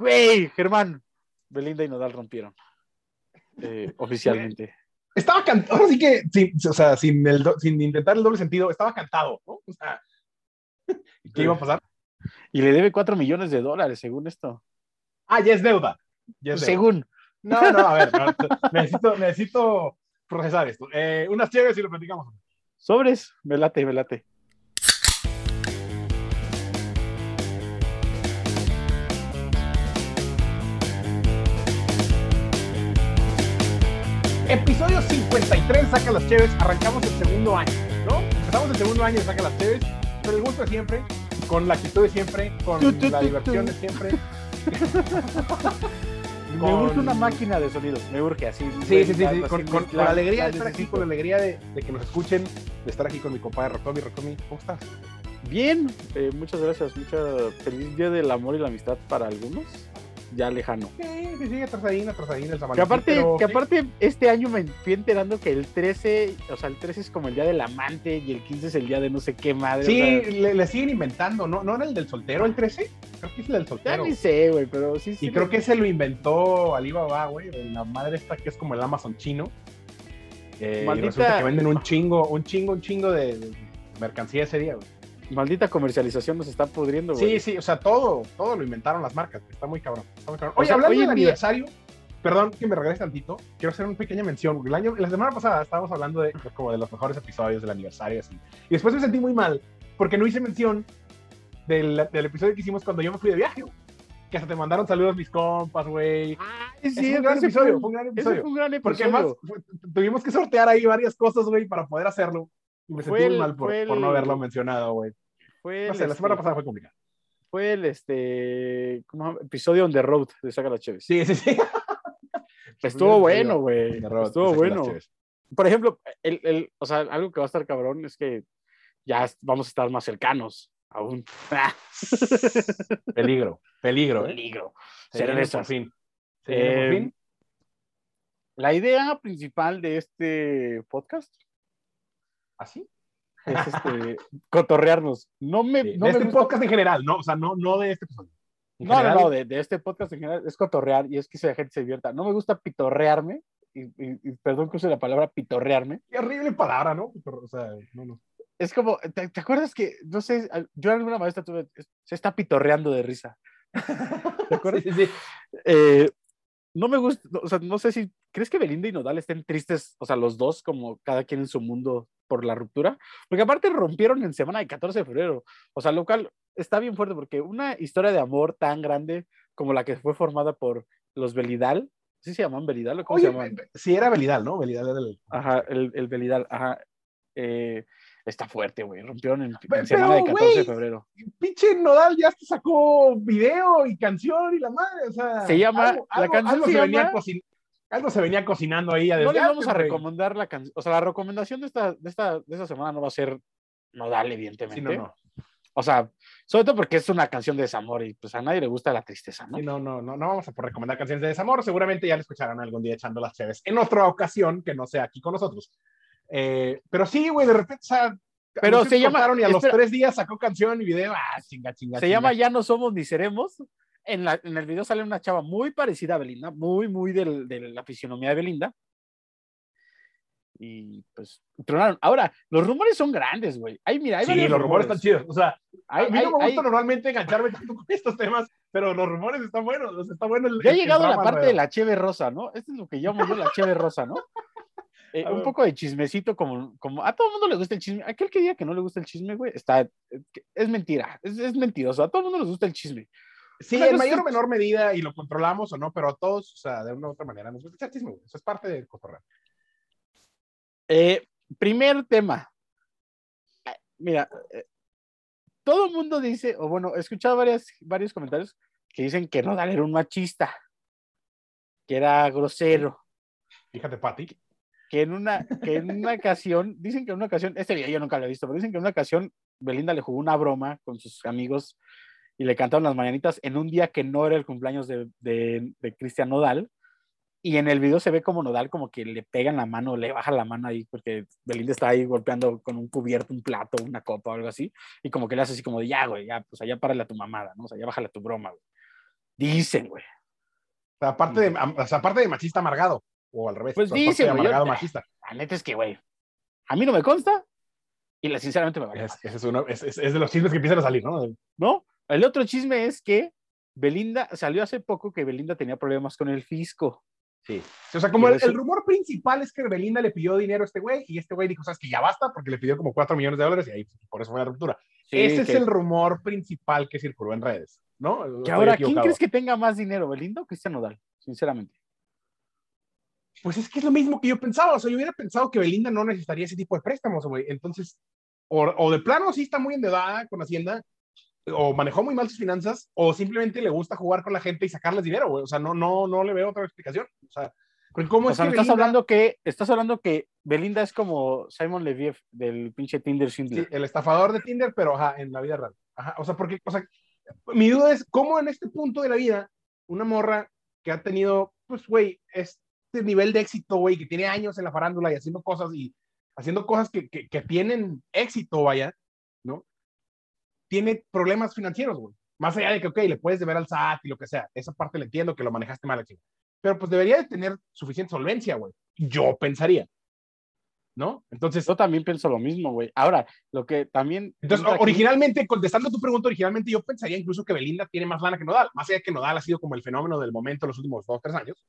Güey, Germán. Belinda y Nodal rompieron. Eh, oficialmente. Estaba cantado, ahora sí que, sin, o sea, sin, el, sin intentar el doble sentido, estaba cantado, ¿no? O sea, ¿qué iba a pasar? Y le debe 4 millones de dólares, según esto. Ah, ya es deuda. Ya es deuda. según. No, no, a ver, no, necesito, necesito procesar esto. Eh, unas chéves y lo platicamos. Sobres, me late, me late. Episodio 53 de Saca las Cheves. Arrancamos el segundo año, ¿no? Empezamos el segundo año de Saca las Cheves, con el gusto de siempre, con la actitud de siempre, con la diversión de siempre. Me urge una máquina de sonido, me urge así. Sí, sí, sí, sí, con, con- con la- alegría de estar aquí, con la alegría de, de que nos escuchen, de estar aquí con mi compadre Rocomi. Rocomi, ¿cómo estás? Bien, eh, muchas gracias. Mucha feliz día del amor y la amistad para algunos. Ya lejano. Sí, sí, sí, atrasadín, atrasadín el San Que aparte, pero que aparte, este año me fui enterando que el 13, o sea, el 13 es como el día del amante y el 15 es el día de no sé qué madre. Sí, o sea, le, le siguen inventando, ¿no? ¿No era el del soltero el 13? Creo que es el del ya soltero. ni sé, güey, pero sí, sí. Y creo que ese lo inventó Alibaba, güey, de la madre esta que es como el Amazon chino. Eh, y Maldita- resulta que venden un chingo, un chingo, un chingo de, de mercancía ese día, güey. Maldita comercialización nos está pudriendo, güey. Sí, sí, o sea, todo, todo lo inventaron las marcas. Está muy cabrón. Está muy cabrón. O Oye, sea, hablando del aniversario, perdón que me regrese tantito, quiero hacer una pequeña mención. porque El año, la semana pasada estábamos hablando de, como de los mejores episodios del aniversario, así. Y después me sentí muy mal porque no hice mención del, del episodio que hicimos cuando yo me fui de viaje, güey. Que hasta te mandaron saludos mis compas, güey. Ay, Sí, fue un gran ese episodio, fue- fue un gran ese episodio. fue un gran Porque episodio. además fue- tuvimos que sortear ahí varias cosas, güey, para poder hacerlo. Y me Fue sentí muy el- mal por, por no el- haberlo mencionado, güey. No el, la semana este, pasada fue complicado. Fue el este, episodio on the road de Saga las Cheves. Sí, sí, sí. Estuvo bueno, güey. Estuvo saca bueno. Por ejemplo, el, el, o sea, algo que va a estar cabrón es que ya vamos a estar más cercanos aún. Peligro, peligro, ¿eh? peligro. Cervezas. por fin. Se viene por Eh, fin. La idea principal de este podcast ¿Así? es este, cotorrearnos. No me, Sí, no de me este gusta- podcast en general, ¿no? O sea, no, no de este episodio. No, no, general, no, de, de este podcast en general es cotorrear y es que la gente se divierta. No me gusta pitorrearme, y, y- y perdón que use la palabra pitorrearme. Qué horrible palabra, ¿no? O sea, no, no. Es como, ¿te, te acuerdas que, no sé, yo alguna maestra tuve, se está pitorreando de risa? ¿Te acuerdas? Sí, sí, sí. Eh, no me gusta, o sea, no sé si, ¿crees que Belinda y Nodal estén tristes, o sea, los dos, como cada quien en su mundo por la ruptura? Porque aparte rompieron en semana de 14 de febrero, o sea, lo cual está bien fuerte porque una historia de amor tan grande como la que fue formada por los Belidal, ¿sí se llaman Belidal o cómo se llaman? sí era Belidal, ¿no? Belidal era el... Ajá, el, el Belidal, ajá. eh, está fuerte, güey, rompieron en, Pero, semana de 14 de güey, febrero. Pinche Nodal ya hasta sacó video y canción y la madre, o sea... Se llama- algo- la algo- canción algo se se venía llama- Algo se venía cocinando ahí No desde vamos a recomendar la canción, o sea, la recomendación de esta, de esta, de esta semana no va a ser Nodal, Sí, evidentemente. no, no. O sea, sobre todo porque es una canción de desamor y pues a nadie le gusta la tristeza, ¿no? Sí, no, no, no, no vamos a por recomendar canciones de desamor. Seguramente ya la escucharán algún día echando las cheves en otra ocasión que no sea aquí con nosotros. Eh, pero sí, güey, de repente, o sea, Pero se llama- cortaron y a los tres días sacó canción y video. Ah, chinga, chinga. Se chinga. llama Ya no somos ni seremos. En, la, en el video sale una chava muy parecida a Belinda, muy, muy del- de la fisionomía de Belinda. Y pues tronaron. Ahora, los rumores son grandes, güey. Ay, mira, hay Sí, los rumores están chidos. O sea, Hay- a mí hay- no me gusta hay- normalmente engancharme tanto con estos temas, pero los rumores están buenos. o sea, está bueno el, Ya ha llegado la parte de la cheve rosa, ¿no? Esto es lo que llamo yo la cheve rosa, ¿no? Eh, un ver. poco de chismecito, como, como a todo el mundo le gusta el chisme. Aquel que diga que no le gusta el chisme, güey, está, es mentira, es, es mentiroso. A todo el mundo les gusta el chisme. Sí, Una en mayor o menor medida, y lo controlamos o no, pero a todos, o sea, de una u otra manera, nos gusta echar chisme, güey. Eso es parte del cotorreo. Eh, primer tema. Ah, Mira, eh, todo el mundo dice, o bueno, he escuchado varias, varios comentarios que dicen que Nodal era un machista, que era grosero, Fíjate, Pati. Que en una, que en una ocasión, dicen que en una ocasión, este video yo nunca lo he visto, pero dicen que en una ocasión Belinda le jugó una broma con sus amigos y le cantaron las mañanitas en un día que no era el cumpleaños de, de, de Cristian Nodal. Y en el video se ve como Nodal como que le pegan la mano, le baja la mano ahí, porque Belinda está ahí golpeando con un cubierto, un plato, una copa o algo así, y como que le hace así como de, ya, güey, ya, pues allá párale a tu mamada, ¿no? O sea, ya bájale a tu broma, güey. Dicen, güey. O sea, aparte de, o sea, aparte de machista amargado, o al revés. Pues de güey. La neta es que, güey, a mí no me consta y la, sinceramente me vale. Es, ese es, uno, es, de los chismes que empiezan a salir, ¿no? ¿No? El otro chisme es que Belinda, salió hace poco que Belinda tenía problemas con el fisco. Sí. O sea, como el, eso- el rumor principal es que Belinda le pidió dinero a este güey y este güey dijo, sabes que ya basta porque le pidió como 4 millones de dólares y ahí por eso fue la ruptura. Ese que, es el rumor principal que circuló en redes, ¿no? que ahora, ¿quién crees que tenga más dinero, Belinda o Cristian Nodal? Sinceramente. Pues es que es lo mismo que yo pensaba. O sea, yo hubiera pensado que Belinda no necesitaría ese tipo de préstamos, güey. Entonces, o, o de plano sí está muy endeudada con Hacienda, o manejó muy mal sus finanzas, o simplemente le gusta jugar con la gente y sacarles dinero, güey. O sea, no, no, no le veo otra explicación. O sea, porque ¿cómo O es sea, que estás Belinda- hablando que estás hablando que Belinda es como Simon Leviev del pinche Tinder Sí, Schindler. el estafador de Tinder, pero ajá, en la vida real. Ajá, o sea, porque, o sea, mi duda es cómo en este punto de la vida una morra que ha tenido, pues, güey, este nivel de éxito, güey, que tiene años en la farándula y haciendo cosas y haciendo cosas que, que, que tienen éxito, vaya, ¿no? Tiene problemas financieros, güey. Más allá de que, ok, le puedes deber al SAT y lo que sea. Esa parte le entiendo que lo manejaste mal aquí. Pero pues debería de tener suficiente solvencia, güey. Yo pensaría. ¿No? Entonces, Yo también pienso lo mismo, güey. Ahora, lo que también. entonces, entra aquí- originalmente, contestando tu pregunta, originalmente yo pensaría incluso que Belinda tiene más lana que Nodal, más allá de que Nodal ha sido como el fenómeno del momento los últimos dos, tres años.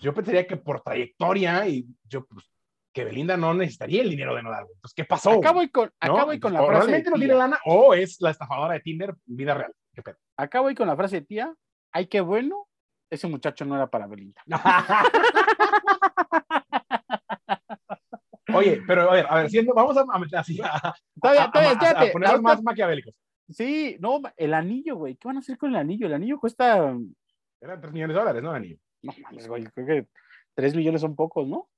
Yo pensaría que por trayectoria y yo, pues, que Belinda no necesitaría el dinero de Nodal. Entonces, ¿qué pasó? Güey? voy con, ¿No? acá voy con la o frase. realmente no de tiene tía. lana o es la estafadora de Tinder en vida real. ¿Qué pedo? Acá voy con la frase de tía. Ay, qué bueno. Ese muchacho no era para Belinda. Oye, pero a ver, a ver, siendo, vamos a, a, así, a, Todavía, a- todavía, a- a ahorita- más maquiavélicos. Sí, no, el anillo, güey. ¿Qué van a hacer con el anillo? El anillo cuesta. Eran 3 millones de dólares, ¿no, Anillo? No mames, güey. Creo que 3 millones son pocos, ¿no?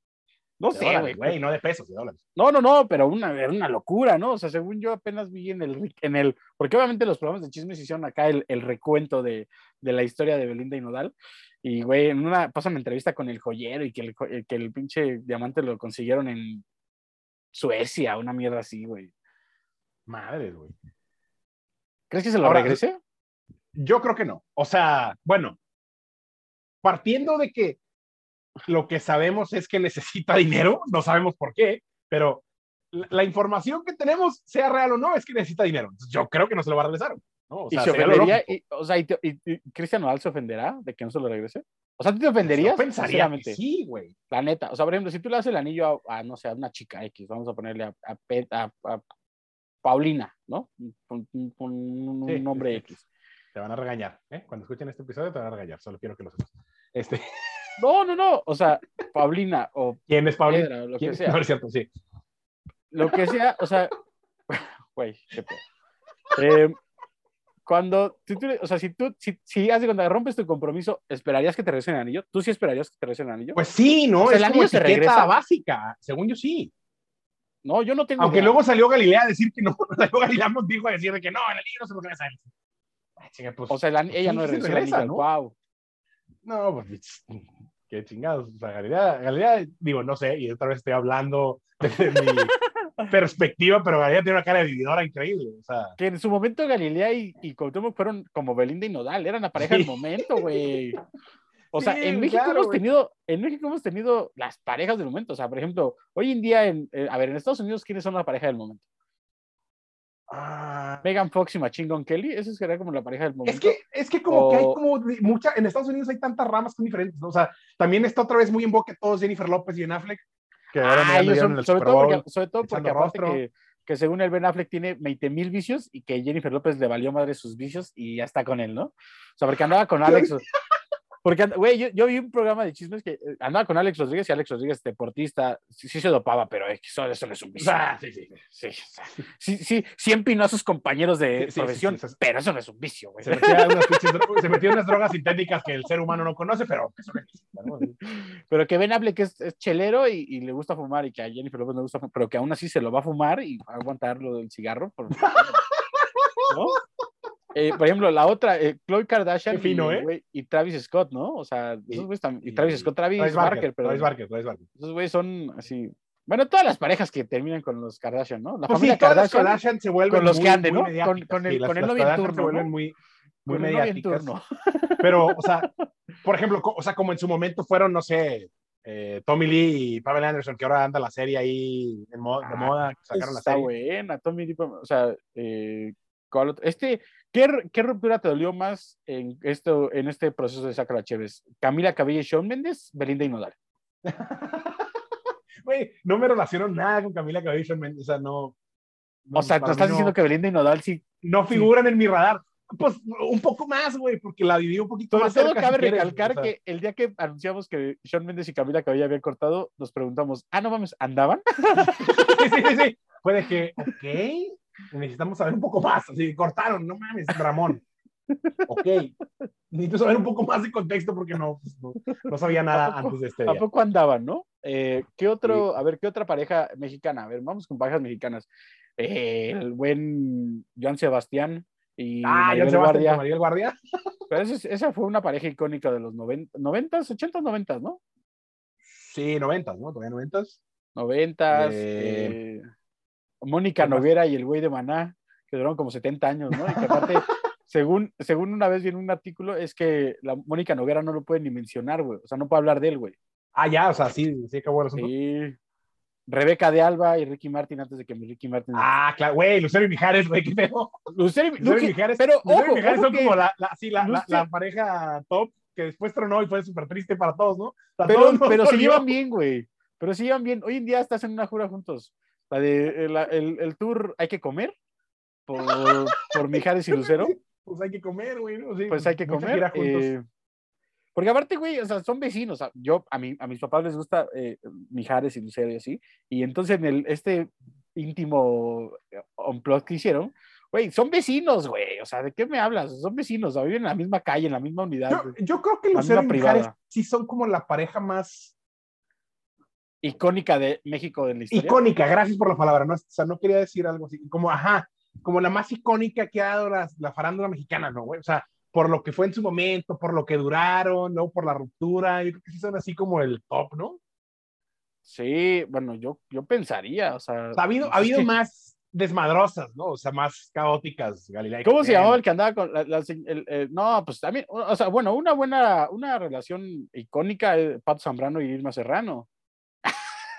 No De sé, dólares, güey. güey, no de pesos, de dólares. No, no, no, pero una, era una locura, ¿no? O sea, según yo apenas vi en el, en el, porque obviamente los programas de chismes hicieron acá el, el recuento de, de la historia de Belinda y Nodal. Y, güey, en una, pasan entrevista con el joyero y que el, que el pinche diamante lo consiguieron en Suecia, una mierda así, güey. Madre, güey. ¿Crees que se lo Ahora, regrese? Yo creo que no. O sea, bueno, partiendo de que lo que sabemos es que necesita dinero, no sabemos por qué, pero la, la información que tenemos, sea real o no, es que necesita dinero. Entonces, yo creo que no se lo va a regresar. ¿no? O ¿Y sea, se sería lo ofendería? Y, o sea, ¿y, y- y Cristian Nodal se ofenderá de que no se lo regrese? O sea, ¿tú te Yo ofenderías? pensaría que Sinceramente. sí, güey. La neta, o sea, por ejemplo, si tú le das el anillo a, a, no sé, a una chica X, vamos a ponerle a, a, Pe- a- a Paulina, ¿no? Con, un Sí, nombre sí, X. Te van a regañar. ¿eh? Cuando escuchen este episodio, te van a regañar. Solo quiero que lo sepas. Este, No, no, no, o sea, Paulina o ¿Quién es Pablo? Piedra o lo que sea, No es cierto, sí. lo que sea, o sea, güey, qué pedo. Eh, cuando, tú, le- o sea, si tú, si, si haces cuando rompes tu compromiso, ¿esperarías que te regresen el anillo? ¿Tú sí esperarías que te regresen el anillo? Pues sí, ¿no? O sea, es el como anillo se regresa. básica. Según yo, sí. no, yo no tengo Aunque idea. luego salió Galilea a decir que no. Salió Galilea nos dijo a decir de que no, el anillo no se regresa. Ay, chinga, pues, o sea, el an- ella no regresa, el anillo. ¿no? Wow. No, pues qué chingados. O sea, Galilea, Galilea, digo, no sé, y otra vez estoy hablando desde mi perspectiva, pero Galilea tiene una cara de vividora increíble. O sea, Que en su momento Galilea y, y Cuauhtémoc fueron como Belinda y Nodal, eran la pareja del momento, güey. O sea, Sí, en México claro, hemos tenido, en México hemos tenido las parejas del momento. O sea, por ejemplo, hoy en día, en, eh, a ver, en Estados Unidos, ¿quiénes son la pareja del momento? Ah, Megan Fox y Machine Gun Kelly, eso sería como la pareja del momento. es que, es que como que hay como mucha, en Estados Unidos hay tantas ramas son diferentes, ¿no? O sea, también está otra vez muy en boca todos Jennifer López y Ben Affleck. Que ahora Ah, ellos son- el sobre, Super todo porque, sobre todo porque aparte que, que según el Ben Affleck tiene 20 mil vicios y que Jennifer López le valió madre sus vicios y ya está con él, ¿no? O sea, porque andaba con Alex. Porque, güey, yo, yo vi un programa de chismes que eh, andaba con Alex Rodríguez y Alex Rodríguez, deportista, sí, sí se dopaba, pero eh, eso, eso no es un vicio. Ah, sí, sí. Sí, sí, sí, sí empinó a sus compañeros de Sí, profesión, sí, pero eso no es un vicio, güey. Se se metía unas drogas sintéticas que el ser humano no conoce, pero que son existen, ¿no? Pero que Ben Affleck es, es chelero y, y le gusta fumar y que a Jennifer López no le gusta fumar, pero que aún así se lo va a fumar y va a aguantar lo del cigarro. por- ¿no? Eh, por ejemplo, la otra, eh, Khloe Kardashian Qué fino, y, ¿eh? y Travis Scott, ¿no? O sea, esos güeyes tam- y, y- Travis Scott, Travis, Travis Barker, Barker, pero Travis Barker, Travis Barker. esos güeyes son así. Bueno, todas las parejas que terminan con los Kardashian, ¿no? La Pues familia sí, Kardashian. Kardashian se vuelven con los muy, que anden, ¿no? Con- sí, el- las- con el novio en turno, se vuelven ¿no? muy muy mediáticas. turno. Pero, o sea, por ejemplo, o sea, como en su momento fueron, no sé, eh, Tommy Lee y Pamela Anderson, que ahora anda la serie ahí en mo- de Ah, moda, que sacaron la Está serie. buena, Tommy Lee, o sea, eh, ¿cuál otro? este, ¿qué, ¿qué ruptura te dolió más en, esto, en este proceso de Sacra Chévez? ¿Camila Cabello y Shawn Mendes? ¿Belinda y Nodal? Güey, no me relaciono nada con Camila Cabello, y Shawn Mendes, o sea, no. no, O sea, para ¿te mí estás no- diciendo que Belinda y Nodal sí? no figuran en mi radar. Pues un poco más, güey, porque la viví un poquito Sobre más todo cabe si recalcar o sea. que el día que anunciamos que Shawn Mendes y Camila Cabello habían cortado, nos preguntamos, ah, no mames, ¿andaban? sí, sí, sí, sí. Puede que, ok, necesitamos saber un poco más. Así, cortaron, no mames, Ramón. Ok, necesito saber un poco más de contexto porque no, pues, no, no sabía nada ¿A poco? antes de este ¿A día. poco andaban, no? Eh, ¿Qué otro, a ver, qué otra pareja mexicana? A ver, vamos con parejas mexicanas. Eh, el buen Joan Sebastián y Ah, Maribel ya se va Guardia. Maribel Guardia. Pero esa, es- esa fue una pareja icónica de los 90, 90s, 80s, 90s, ¿no? Sí, noventas, ¿no? Todavía noventas. 90s. Eh, eh, Mónica ¿qué? Noguera y el güey de Maná, que duraron como 70 años, ¿no? Y que aparte, según, según una vez vi en un artículo, es que la Mónica Noguera no lo puede ni mencionar, güey. O sea, no puede hablar de él, güey. Ah, ya, o sea, sí, sí el asunto. Sí. Rebeca de Alba y Ricky Martin antes de que mi Ricky Martin. Ah, claro, güey, Lucero y Mijares, güey, qué pedo. Lucero y, Lucero y Mijares, pero Lucero y Mijares son que- como la, la, sí, la, la- Lucero- la pareja top que después tronó y fue súper triste para todos, ¿no? Pero, todos pero se llevan bien, güey. Pero se llevan bien. Hoy en día estás en una jura juntos. La de el, el- el tour Hay que comer por, por Mijares y Lucero. Pues hay que comer, güey, ¿no? Sí, Pues hay que comer. eh, porque aparte, güey, o sea, son vecinos. o sea, yo, a, mí, a mis papás les gusta eh, Mijares y Lucero y así. Y entonces en el, este íntimo eh, unplug que hicieron, güey, son vecinos, güey. O sea, ¿de qué me hablas? Son vecinos, o sea, viven en la misma calle, en la misma unidad. Yo, yo creo que Lucero y Mijares sí son como la pareja más Icónica de México de la historia. icónica, gracias por la palabra, ¿no? O sea, no quería decir algo así, como, ajá, como la más icónica que ha dado la, la farándula mexicana, ¿no, güey? O sea, por lo que fue en su momento, por lo que duraron, ¿no? Por la ruptura, yo creo que sí son así como el top, ¿no? Sí, bueno, yo, yo pensaría, o sea. Ha habido, ha es habido que- más desmadrosas, ¿no? O sea, más caóticas, Galilea. ¿Cómo se llamaba el que andaba con la, la se- el- el- no, pues también, o sea, bueno, una buena, una relación icónica, eh, Pato Zambrano y Irma Serrano.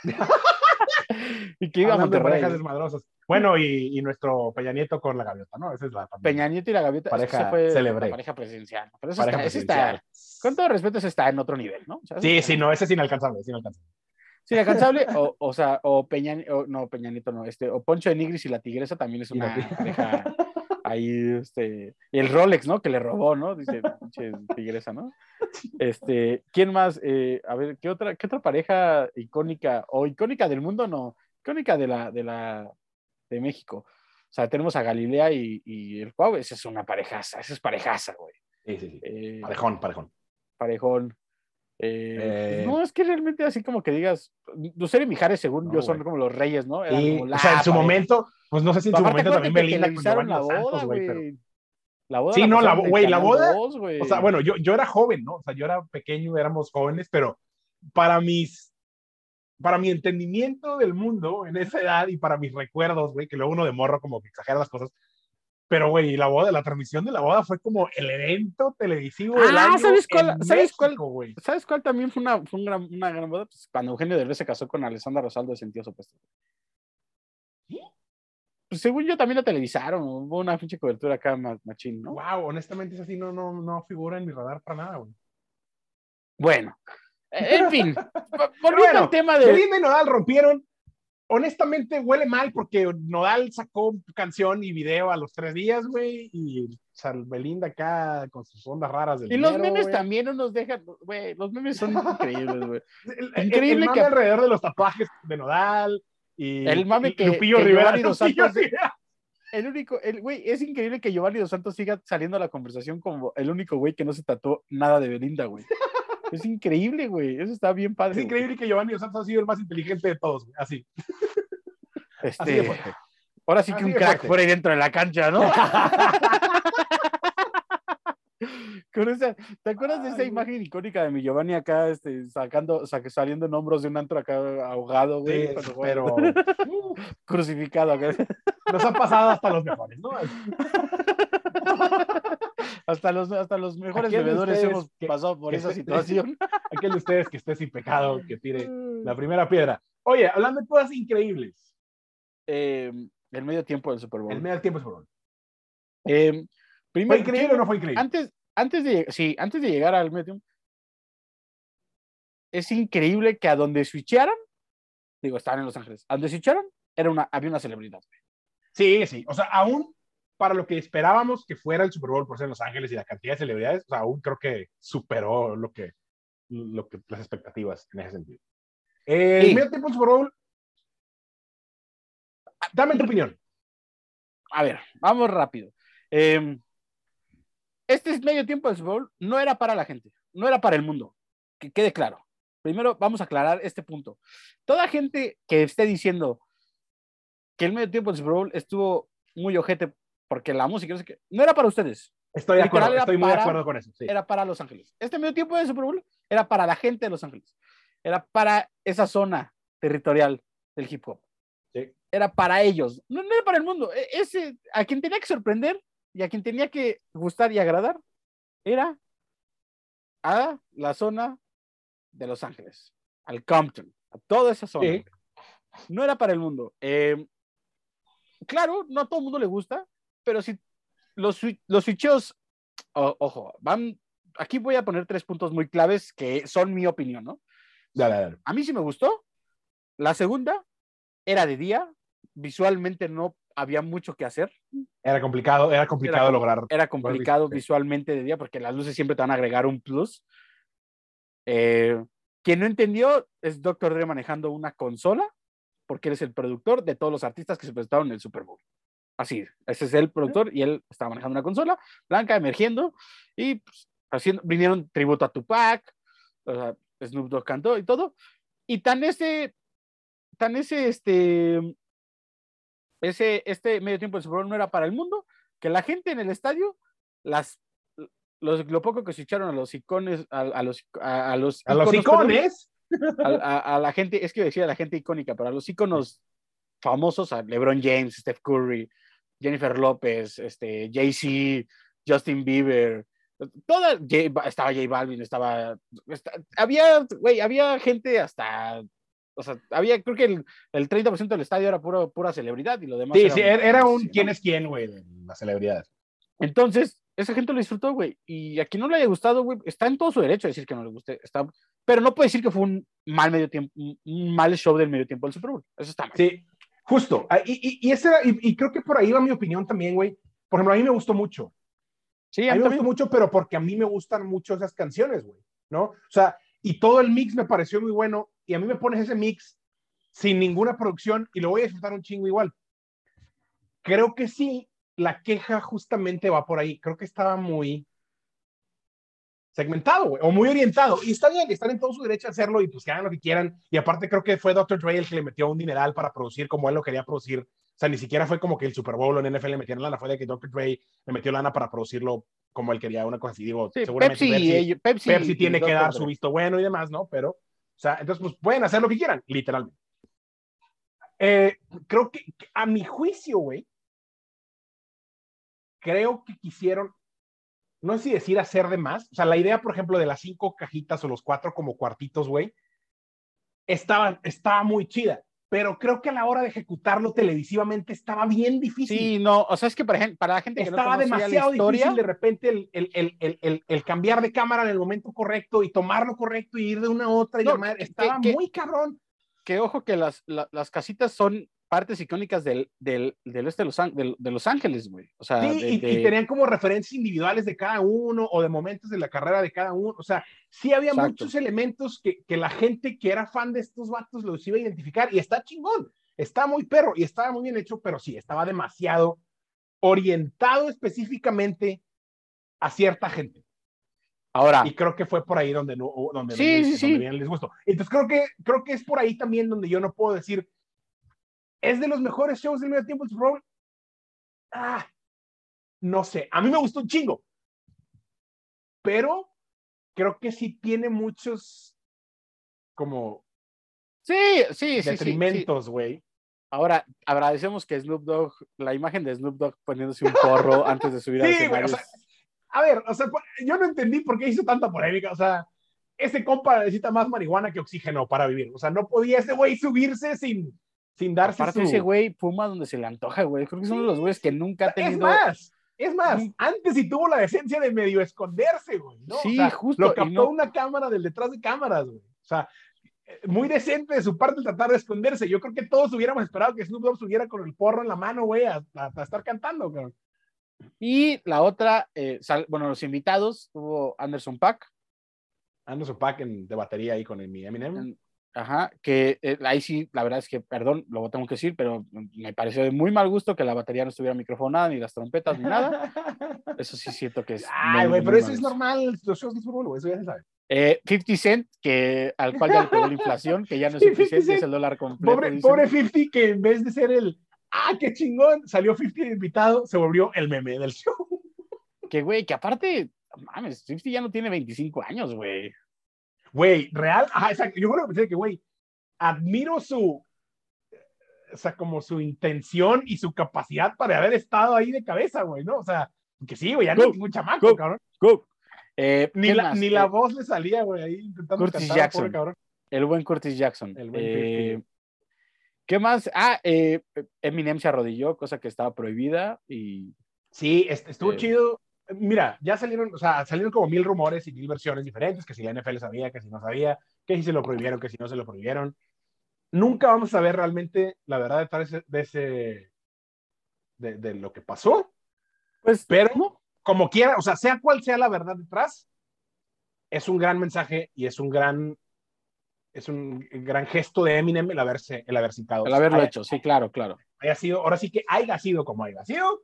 y que iba a Hablando de Monterrey. parejas desmadrosas. Bueno, y, y nuestro Peña Nieto con la gaviota, ¿no? Esa es la también. Peña Nieto y la Gaviota. Pareja esa fue pareja presidencial. Pero eso, Pareja está, eso está- presidencial. con todo respeto, eso está en otro nivel, ¿no? O sea, eso Sí, sí, no, ese es inalcanzable, es inalcanzable. Sí, inalcanzable, o, o sea, o Peña, o, no, Peña Nieto no, este, o Poncho de Nigris y la Tigresa también es una pareja ahí, este, y el Rolex, ¿no? Que le robó, ¿no? Dice, Tigresa, ¿no? Este, ¿quién más? Eh, a ver, ¿qué otra, qué otra pareja icónica, o icónica del mundo, no, icónica de la, de la, de México? O sea, tenemos a Galilea y, y el Cuau, esa es una parejaza, esa es parejaza, güey. Sí, sí, sí. Eh, Parejón, parejón. parejón. Eh, Eh, no, es que realmente así como que digas, Lucero y Mijares, según No, yo, son güey. como los reyes, ¿no? Sí, como o la sea, en su momento, pues no sé si en su momento también Belinda con Giovanni la Dos boda, Santos, güey, pero-. La boda Sí, no, la pasaron en güey, la boda, 2, güey. O sea, bueno, yo, yo era joven, ¿no? O sea, yo era pequeño, éramos jóvenes, pero para mis, para mi entendimiento del mundo en esa edad y para mis recuerdos, güey, que luego uno de morro como que exagera las cosas, pero güey, la boda, la transmisión de la boda fue como el evento televisivo del Ah, año ¿sabes cuál- en sabes cuál? México, güey. ¿Sabes cuál también fue una, fue un gran- una gran boda? Pues cuando Eugenio Derbez se casó con Alessandra Rosaldo de Sentidos Opuestos. Pues según yo también la televisaron, hubo una pinche cobertura acá ma- machín, ¿no? Wow, honestamente, es así, no, no, no figura en mi radar para nada, güey. Bueno, eh, en fin, vo- volviendo bueno, al tema de... Belinda y Nodal rompieron. Honestamente, huele mal porque Nodal sacó canción y video a los tres días, güey, y sea, Belinda acá con sus ondas raras del Y los memes también no nos dejan, güey, los memes son increíbles, güey. El- Increíble el que- alrededor de los tatuajes de Nodal y El mame y que- Lupillo que Rivera. Giovanni Dos Lupillo Santos- Rivera. El único, el güey, es increíble que Giovanni Dos Santos siga saliendo a la conversación como el único güey que no se tatuó nada de Belinda, güey. Es increíble, güey. Eso está bien padre. Es güey. increíble que Giovanni Dos Santos ha sido el más inteligente de todos, güey, así. Este, así ahora sí Así que un crack fuera y dentro de la cancha, ¿no? Con esa, ¿Te acuerdas de esa imagen icónica de mi Giovanni acá, este, sacando, sa- saliendo en hombros de un antro acá ahogado, güey? Sí, pero uh, crucificado acá. nos ha pasado hasta los mejores, ¿no? hasta, los, hasta los mejores bebedores hemos que- pasado por esa situación. Aquel de ustedes que esté sin pecado, que tire la primera piedra. Oye, hablando de cosas increíbles, Eh, el medio tiempo del Super Bowl. el medio tiempo es por Eh, ¿Fue primero, increíble quiero- o no fue increíble? antes, antes de, sí, antes de llegar al tiempo, es increíble que a donde switcharan, digo, estaban en Los Ángeles, a donde switcharan, era una, había una celebridad. Sí, sí. O sea, aún para lo que esperábamos que fuera el Super Bowl por ser en Los Ángeles y la cantidad de celebridades, o sea, aún creo que superó lo que, lo que las expectativas en ese sentido. Eh, Sí. El medio tiempo del Super Bowl. Dame tu opinión. A ver, vamos rápido. Eh, este medio tiempo del Super Bowl no era para la gente, no era para el mundo, que quede claro. Primero vamos a aclarar este punto. Toda gente que esté diciendo que el medio tiempo del Super Bowl estuvo muy ojete porque la música no, sé qué, no era para ustedes, Estoy de acuerdo, estoy muy de para- acuerdo con eso. sí. era para Los Ángeles. Este medio tiempo del Super Bowl era para la gente de Los Ángeles, era para esa zona territorial del hip hop. Sí. Era para ellos, no, no era para el mundo. E- Ese, a quien tenía que sorprender y a quien tenía que gustar y agradar era a la zona de Los Ángeles, al Compton, a toda esa zona. Sí. No era para el mundo. Eh, claro, no a todo el mundo le gusta, pero si los, los switcheos, o- ojo, van, aquí voy a poner tres puntos muy claves que son mi opinión, ¿no? Dale, dale. A mí sí me gustó. La segunda era de día, visualmente no había mucho que hacer. Era complicado, era complicado Era- lograr. Era complicado visualmente de día porque las luces siempre te van a agregar un plus. Eh, quien no entendió es Dr. Dre manejando una consola porque él es el productor de todos los artistas que se presentaron en el Super Bowl. Así, ese es el productor y él estaba manejando una consola blanca emergiendo y pues, haciendo, vinieron tributo a Tupac, o sea, Snoop Dogg cantó y todo. Y tan ese, tan ese, este, ese, este medio tiempo del Super Bowl no era para el mundo, que la gente en el estadio, las, los, lo poco que se echaron a los icones, a, a los, a, a los A los íconos, perdón, icones. a, la gente, es que decía la gente icónica, pero a los iconos famosos, a LeBron James, Steph Curry, Jennifer López, este, Jay-Z, Justin Bieber, toda, J- estaba J Balvin, estaba, esta- había, güey, había gente hasta, o sea, había, creo que el, el 30% del estadio era puro, pura celebridad y lo demás. Sí, era sí, un- era un quién es quién, güey, las celebridades. Entonces, esa gente lo disfrutó, güey. Y a quien no le haya gustado, güey, está en todo su derecho a decir que no le guste. Está... Pero no puede decir que fue un mal medio tiempo, un- mal show del medio tiempo del Super Bowl. Eso está mal. Sí, justo. Ah, Y, y, y, ese y, y creo que por ahí va mi opinión también, güey. Por ejemplo, a mí me gustó mucho. Sí, A mí me también. gustó mucho, pero porque a mí me gustan mucho esas canciones, güey, ¿no? O sea, y todo el mix me pareció muy bueno, y a mí me pones ese mix sin ninguna producción y lo voy a disfrutar un chingo igual. Creo que sí, la queja justamente va por ahí. Creo que estaba muy segmentado, o muy orientado. Y está bien, están en todo su derecho a hacerlo y pues que hagan lo que quieran. Y aparte creo que fue Dr. Dre el que le metió un dineral para producir como él lo quería producir. O sea, ni siquiera fue como que el Super Bowl o en NFL le metieron lana, fue de que Dr. Dre le metió lana para producirlo como él quería, una cosa así. Digo, Sí, seguramente Pepsi, Pepsi, ellos- Pepsi, tiene que dar su visto bueno y demás, ¿no? Pero, o sea, entonces, pues pueden hacer lo que quieran, literalmente. Eh, creo que, a mi juicio, güey, creo que quisieron, no sé si decir hacer de más, o sea, la idea, por ejemplo, de las cinco cajitas o los cuatro como cuartitos, güey, estaba, estaba muy chida, pero creo que a la hora de ejecutarlo televisivamente estaba bien difícil. Sí, no, o sea, es que para, para la gente que Estaba no demasiado la historia, difícil de repente el, el, el, el, cambiar de cámara en el momento correcto y tomarlo correcto y ir de una a otra y No, Estaba que- muy cabrón. que ojo que las, la- las casitas son partes icónicas del, del, del este de Los, del- de Los Ángeles, güey. O sea, Sí, de- y, de- y tenían como referencias individuales de cada uno o de momentos de la carrera de cada uno. O sea, sí había Exacto. muchos elementos que, que la gente que era fan de estos vatos los iba a identificar y está chingón. Está muy perro y estaba muy bien hecho, pero sí, estaba demasiado orientado específicamente a cierta gente. Ahora, Y creo que fue por ahí donde no, donde, Sí, donde- sí, donde sí. bien les gustó. Entonces creo que, creo que es por ahí también donde yo no puedo decir, ¿es de los mejores shows del medio tiempo el Super Bowl? Ah, no sé. A mí me gustó un chingo. Pero creo que sí tiene muchos como sí, sí, sí, sí, sí. detrimentos, güey. Ahora, agradecemos que Snoop Dogg, la imagen de Snoop Dogg poniéndose un porro antes de subir al Sí, escenario. o sea, a ver, o sea, yo no entendí por qué hizo tanta polémica, o sea, ese compa necesita más marihuana que oxígeno para vivir, o sea, no podía ese güey subirse sin, sin darse Aparte su... ese güey fuma donde se le antoja, güey. Creo que es uno de los güeyes que nunca ha Es tenido... más, es más, antes sí tuvo la decencia de medio esconderse, güey, ¿no? Sí, O sea, justo, Lo captó no- una cámara del detrás de cámaras, güey. O sea, muy decente de su parte el tratar de esconderse. Yo creo que todos hubiéramos esperado que Snoop Dogg subiera con el porro en la mano, güey, a, a- a estar cantando, cabrón. Y la otra, eh, sal- bueno, los invitados, tuvo Anderson Pack, Anderson Paak en, de batería ahí con el, mi Eminem. en- ajá, que eh, ahí sí, la verdad es que, perdón, lo tengo que decir, pero me pareció de muy mal gusto que la batería no estuviera microfonada, ni las trompetas, ni nada. Eso sí siento que es. Ay, güey, pero eso es normal, los shows de Bowl, güey, eso ya se sabe. Eh, 50 Cent, que, al cual ya le pegó la inflación, que ya no es Sí, 50 Cent, 50 es el dólar completo. Pobre, dicen. pobre 50 que en vez de ser el, ah, qué chingón, salió 50 de invitado, se volvió el meme del show. Que, güey, que aparte, mames, 50 ya no tiene 25 años, güey. Güey, real, ajá, exacto. Yo creo que pensé que, güey, admiro su, o sea, como su intención y su capacidad para haber estado ahí de cabeza, güey, ¿no? O sea, que sí, güey, ya no es ningún chamaco, go. cabrón. Go. Eh, Ni, ¿qué la, más? ni la Eh, voz le salía, güey, ahí intentando Curtis cantar, Jackson. pobre cabrón. El buen Curtis Jackson. El buen Eh, 50. ¿Qué más? Ah, eh, Eminem se arrodilló, cosa que estaba prohibida y Sí, est- estuvo Eh. chido. Mira, ya salieron, o sea, salieron como mil rumores y mil versiones diferentes, que si la NFL sabía, que si no sabía, que si se lo prohibieron, que si no se lo prohibieron. Nunca vamos a ver realmente la verdad detrás de ese, de, lo que pasó, pues, pero como quiera, o sea, sea cual sea la verdad detrás, es un gran mensaje y es un gran, es un gran gesto de Eminem el haberse, el haber citado. el haberlo Haya- hecho, sí, claro, claro. haya sido, ahora sí que haya sido como haya sido,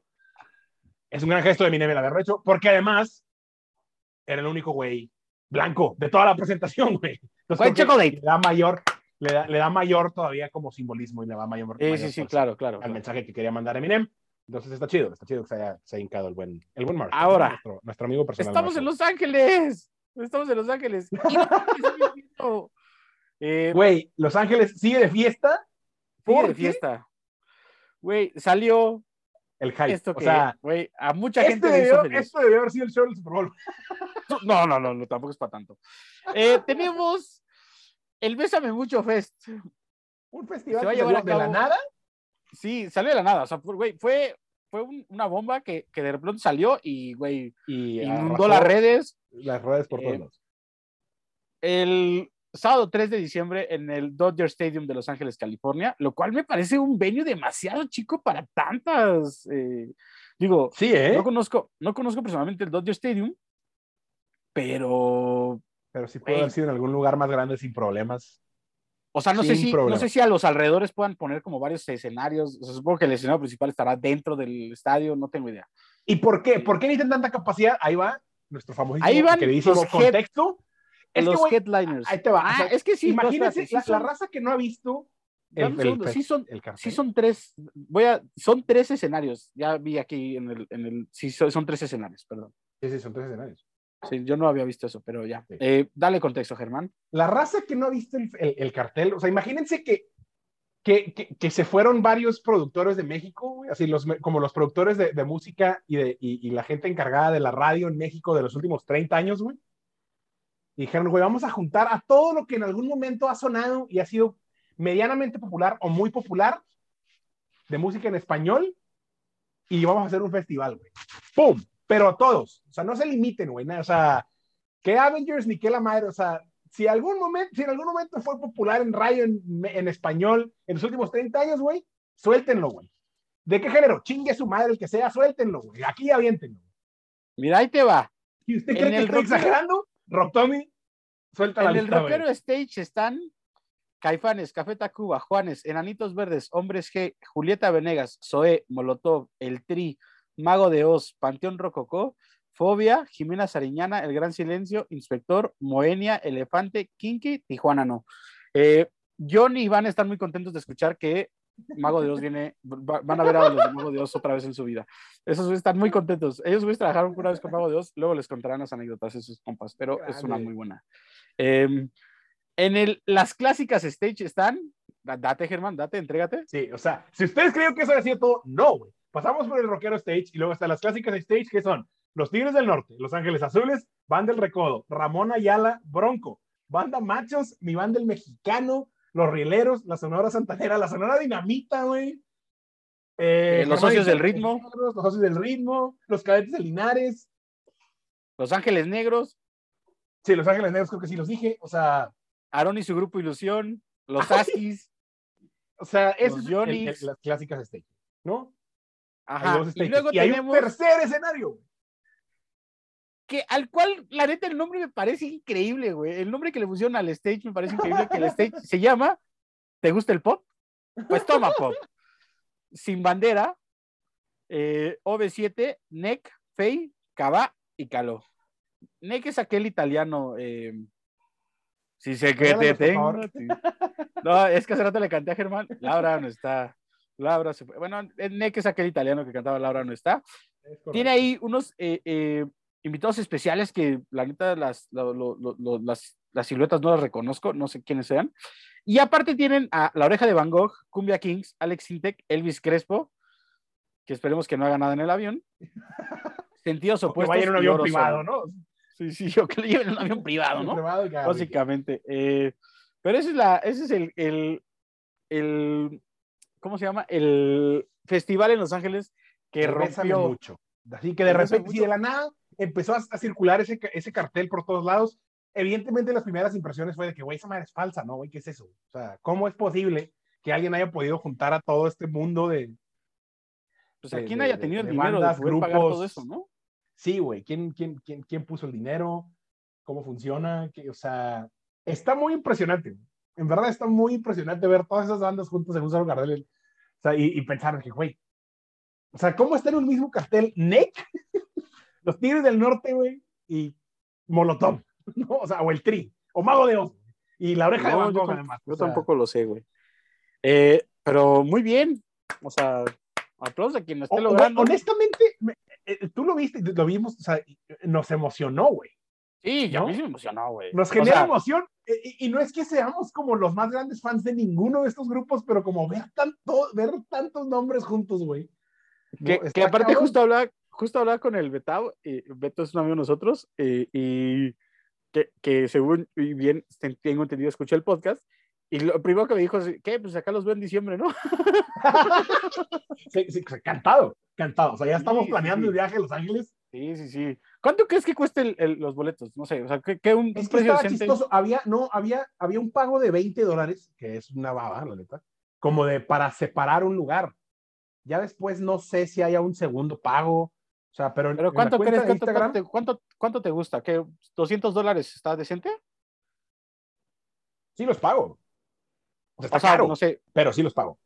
es un gran gesto de Eminem el haberlo hecho, porque además era el único güey blanco de toda la presentación, güey. Entonces, chocolate. Le da mayor, le da, le da mayor todavía como simbolismo y le da mayor, Sí, mayor sí, sí, claro, claro. al claro. mensaje que quería mandar Eminem. Entonces está chido, está chido que se haya, se haya hincado el buen, el buen Marshall, Ahora. nuestro, nuestro amigo personal. Estamos en. Los Ángeles. Estamos en Los Ángeles. Eh, Güey, Los Ángeles sigue de fiesta sigue de fiesta. Güey, salió el hype. esto o que, sea, güey, a mucha gente este le hizo debió, feliz. esto debió haber sido el show del Super Bowl. No, no, no, no, tampoco es para tanto. Eh, tenemos el Bésame Mucho Fest. Un festival Se va a llevar de la nada. Sí, salió de la nada. O sea, güey, fue, fue un- una bomba que, que de pronto salió y, güey, y inundó arrasó las redes. las redes por Eh, todos lados. el sábado 3 de diciembre en el Dodger Stadium de Los Ángeles, California, lo cual me parece un venue demasiado chico para tantas. eh, digo, Sí, ¿eh? no conozco, no conozco personalmente el Dodger Stadium, pero, Pero sí puede haber sido en algún lugar más grande sin problemas. o sea, no sé si, no sé si a los alrededores puedan poner como varios escenarios. O sea, supongo que el escenario principal estará dentro del estadio, no tengo idea. ¿Y por qué? ¿Por qué necesitan tanta capacidad? Ahí va nuestro famosísimo Ahí van queridísimo los head- Es que, los güey, headliners. ahí te va. Ah, O sea, es que sí, no, imagínense sí la, la raza que no ha visto el, el sí son, el sí son tres, voy a, son tres escenarios. Ya vi aquí en el, en el, sí, son, son tres escenarios, perdón. Sí, sí, son tres escenarios. Sí, yo no había visto eso, pero ya. Sí. Eh, dale contexto, Germán. La raza que no ha visto el, el- el cartel, o sea, imagínense que, que, que, que se fueron varios productores de México, güey, así los, como los productores de, de música y, de, y, y la gente encargada de la radio en México de los últimos 30 años, güey. Y dijeron, güey, vamos a juntar a todo lo que en algún momento ha sonado y ha sido medianamente popular o muy popular de música en español y vamos a hacer un festival, güey. ¡Pum! Pero a todos. O sea, no se limiten, güey. O sea, que Avengers ni que la madre. O sea, si, algún momento, si en algún momento fue popular en radio en, en español en los últimos 30 años, güey, suéltenlo, güey. ¿De qué género? Chingue su madre el que sea, suéltenlo, güey. Aquí aviéntenlo. Mira, ahí te va. ¿Y usted En cree que el estoy rock- exagerando? Rock Tommy, suelta la En el lista, rockero stage están Caifanes, Café Tacuba, Juanes, Enanitos Verdes, Hombres G, Julieta Venegas, Zoé, Molotov, El Tri, Mago de Oz, Panteón Rococó, Fobia, Jimena Sariñana, El Gran Silencio, Inspector, Moenia, Elefante, Kinky, Tijuana no. Eh, John y Iván están muy contentos de escuchar que Mago de Oz viene, va- van a ver a los de Mago de Oz otra vez en su vida. Esos están muy contentos. Ellos trabajaron una vez con Mago de Oz, luego les contarán las anécdotas de sus compas, pero es una muy buena. Eh, en el, las clásicas stage están, da- date Germán, date, entrégate. Sí, o sea, si ustedes creen que eso sido todo, no, güey. Pasamos por el rockero stage y luego están las clásicas stage que son Los Tigres del Norte, Los Ángeles Azules, Banda del Recodo, Ramón Ayala, Bronco, Banda Machos, mi banda el Mexicano, Los Rieleros, la Sonora Santanera, la Sonora Dinamita, güey. Eh, los socios del ritmo. Los socios del ritmo, los cadetes de Linares. Los Ángeles Negros. Sí, Los Ángeles Negros creo que sí los dije. O sea. Aaron y su grupo Ilusión. Los Askis. O sea, es las clásicas stage, ¿no? Ajá. Y, luego tenemos... hay un tercer escenario. Que, al cual, la neta, el nombre me parece increíble, güey. El nombre que le pusieron al stage me parece increíble, que el stage se llama ¿Te gusta el pop? Pues toma pop. Sin bandera, eh, OV7, NEC, FEI, Cava y Caló. NEC es aquel italiano. Eh, si sé que te tengo. No, es que hace rato le canté a Germán. Laura no está. Laura se fue. Bueno, NEC es aquel italiano que cantaba Laura no está. Tiene ahí unos eh, eh, invitados especiales que la neta las, las, las siluetas no las reconozco, no sé quiénes sean. Y aparte tienen a La Oreja de Van Gogh, Cumbia Kings, Alex Sintek, Elvis Crespo, que esperemos que no haga nada en el avión. Sentidos opuestos. vaya en un avión privado, ¿no? Sí, sí, yo que lo lleven en un avión privado, ¿no? Básicamente. Eh, pero ese es, la, ese es el, el, el, ¿cómo se llama? El festival en Los Ángeles que rompió. mucho. Así que de repente, si de la nada empezó a, circular ese, ese cartel por todos lados, evidentemente las primeras impresiones fue de que, güey, esa madre es falsa, ¿no? Güey, ¿qué es eso? O sea, ¿cómo es posible que alguien haya podido juntar a todo este mundo de... Pues a quién haya tenido el dinero de grupos, pagar todo eso, ¿no? Sí, güey, ¿quién, quién, quién, quién puso el dinero? ¿Cómo funciona? o sea, está muy impresionante. En verdad está muy impresionante ver todas esas bandas juntas en un solo cartel. O sea, y, y pensar que, güey, o sea, ¿cómo está en un mismo cartel NEC, los Tigres del Norte, güey, y Molotov? ¿no? O sea, o el Tri, o Mago de Oz, y la oreja de Van Gogh, además. Yo tampoco lo sé, güey. Eh, pero muy bien, o sea, aplausos a quien lo esté logrando. honestamente, eh, tú lo viste, lo vimos, o sea, nos emocionó, güey. Sí, ya me emocionó, güey. Nos genera emoción, y, no es que seamos como los más grandes fans de ninguno de estos grupos, pero como ver, tanto, ver tantos nombres juntos, güey. Que, aparte justo hablaba, justo hablaba con el Betao, y Beto es un amigo de nosotros, y que, que según bien tengo entendido, escuché el podcast, y lo primero que me dijo es, ¿qué? Pues acá los veo en diciembre, ¿no? sí, sí, cantado, cantado. O sea, ya estamos planeando el viaje a Los Ángeles. Sí, sí, sí. ¿Cuánto crees que cueste los boletos? No sé, o sea, ¿qué, un, es precio chistoso. Había, no, había, había un pago de 20 dólares, que es una baba, la neta, como de para separar un lugar. Ya después no sé si haya un segundo pago. O sea, pero, ¿Pero ¿cuánto crees? Cuánto, cuánto, cuánto, te gusta? ¿Qué, ¿200 dólares está decente? Sí, los pago. O sea, está caro, no sé. pero sí los pago.